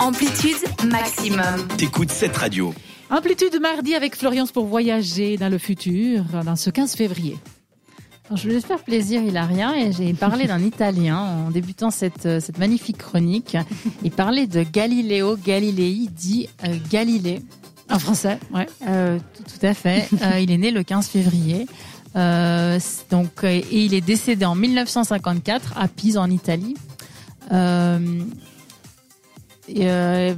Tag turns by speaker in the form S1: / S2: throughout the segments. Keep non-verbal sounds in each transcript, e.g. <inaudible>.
S1: Amplitude maximum.
S2: T'écoutes cette radio.
S3: Amplitude mardi avec Floriance pour voyager dans le futur, dans ce 15 février.
S4: Alors, je voulais faire plaisir, Hilarien, et j'ai parlé d'un Italien en débutant cette, euh, cette magnifique chronique. Il parlait de Galileo Galilei, dit euh, Galilée.
S3: En français, ouais.
S4: Euh, tout, tout à fait. <laughs> Euh, il est né le 15 février. Euh, donc, et il est décédé en 1954 à Pise en Italie. Euh, et, euh,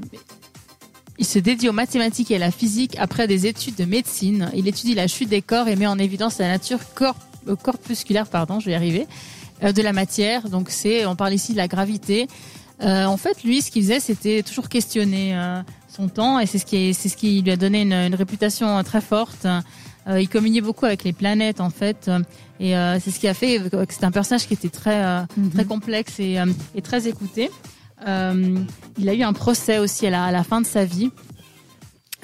S4: il se dédie aux mathématiques et à la physique après des études de médecine. Il étudie la chute des corps et met en évidence la nature corp- euh, corpusculaire, pardon, je vais y arriver, euh, de la matière. Donc c'est, on parle ici de la gravité. Euh, en fait, lui, ce qu'il faisait, c'était toujours questionner son temps et c'est ce qui, est- c'est ce qui lui a donné une, une réputation très forte. Il communiait beaucoup avec les planètes, en fait, et c'est ce qui a fait que c'est un personnage qui était très, euh, très complexe et, et très écouté. Euh, il a eu un procès aussi à la, à la fin de sa vie.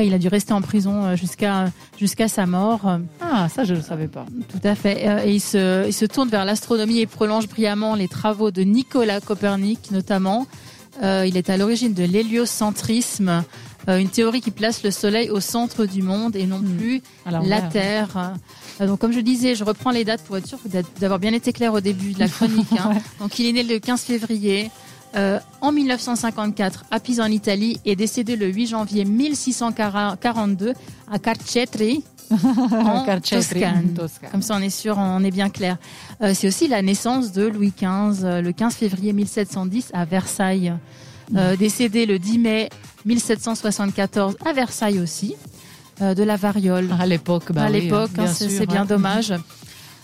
S4: Et il a dû rester en prison euh, jusqu'à jusqu'à sa mort.
S3: Ah, ça, je ne le savais pas.
S4: Tout à fait. Euh, Et il se, il se tourne vers l'astronomie et prolonge brillamment les travaux de Nicolas Copernic, notamment. Euh, il est à l'origine de l'héliocentrisme, euh, une théorie qui place le Soleil au centre du monde et non
S3: Hmm.
S4: plus la. Terre. Donc, comme je disais, je reprends les dates pour être sûr d'avoir bien été clair au début de la <laughs> chronique. hein. Donc, il est né le 15 février. Euh, en 1954 à Pise en Italie et décédé le 8 janvier 1642 à Carcetri <laughs> en Toscane. <laughs>
S3: Toscane.
S4: Comme ça, on est sûr, on est bien clair. Euh, c'est aussi la naissance de Louis XV, euh, le 15 février 1710 à Versailles. Euh, décédé le 10 mai 1774 à Versailles aussi, euh, de la variole.
S3: À l'époque, bah
S4: à l'époque, hein, c'est bien dommage.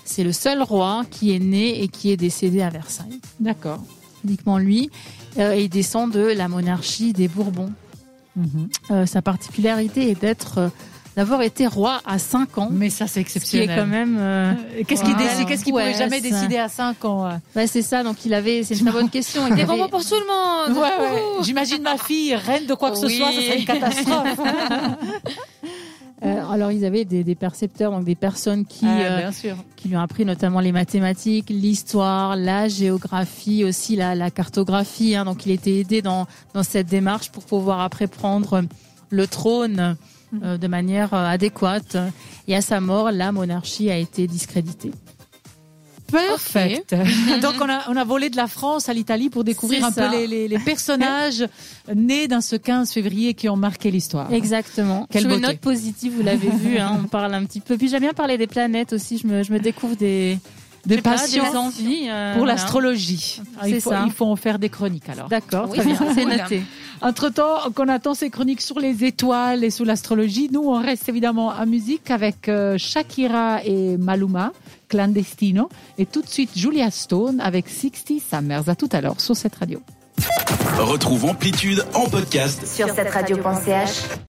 S4: C'est le seul roi qui est né et qui est décédé à Versailles.
S3: D'accord.
S4: Uniquement lui. Euh, et il descend de la monarchie des Bourbons.
S3: Mhm.
S4: Euh, sa particularité est d'être, euh, d'avoir été roi à 5 ans.
S3: Mais ça, c'est
S4: Ce qui est
S3: exceptionnel.
S4: quand même. euh,
S3: Qu'est-ce qu'il
S4: Wow.
S3: Qu'est-ce qu'il pouvait
S4: Ouais,
S3: jamais décider à 5 ans
S4: c'est ça. Donc il avait, c'est une très bonne question. Il <laughs> avait-
S1: bonbons pour tout le monde.
S3: Ouais. J'imagine ma fille, reine de quoi que ce soit, ça serait une catastrophe. <laughs>
S4: Alors ils avaient des, des percepteurs, donc des personnes qui,
S3: Ah,
S4: euh,
S3: bien sûr.
S4: qui lui ont appris notamment les mathématiques, l'histoire, la géographie, aussi la, la cartographie. hein. donc il était aidé dans, dans cette démarche pour pouvoir après prendre le trône euh, de manière euh, adéquate. Et à sa mort, la monarchie a été discréditée.
S3: Perfect. <laughs> Donc on a, on a volé de la France à l'Italie pour découvrir un
S4: ça.
S3: peu les, les, les personnages <laughs> nés dans ce 15 février qui ont marqué l'histoire.
S4: Exactement.
S3: Quelle
S4: une
S3: beauté.
S4: note positive, vous l'avez vu, hein, on parle un petit peu. Puis j'aime bien parler des planètes aussi. Je me, je me découvre des,
S3: Des
S4: je pas,
S3: passions
S4: envies. euh,
S3: pour l'astrologie. Il
S4: C'est
S3: faut,
S4: ça.
S3: il faut en faire des chroniques alors.
S4: D'accord,
S1: Oui,
S4: c'est noté.
S3: Entre-temps, qu'on attend ces chroniques sur les étoiles et sur l'astrologie, nous, on reste évidemment à musique avec euh, Shakira et Maluma, Clandestino, et tout de suite Julia Stone avec 60 Summers. À tout à l'heure sur cette radio.
S2: Retrouve Amplitude en podcast
S1: Sur cette radio.ch.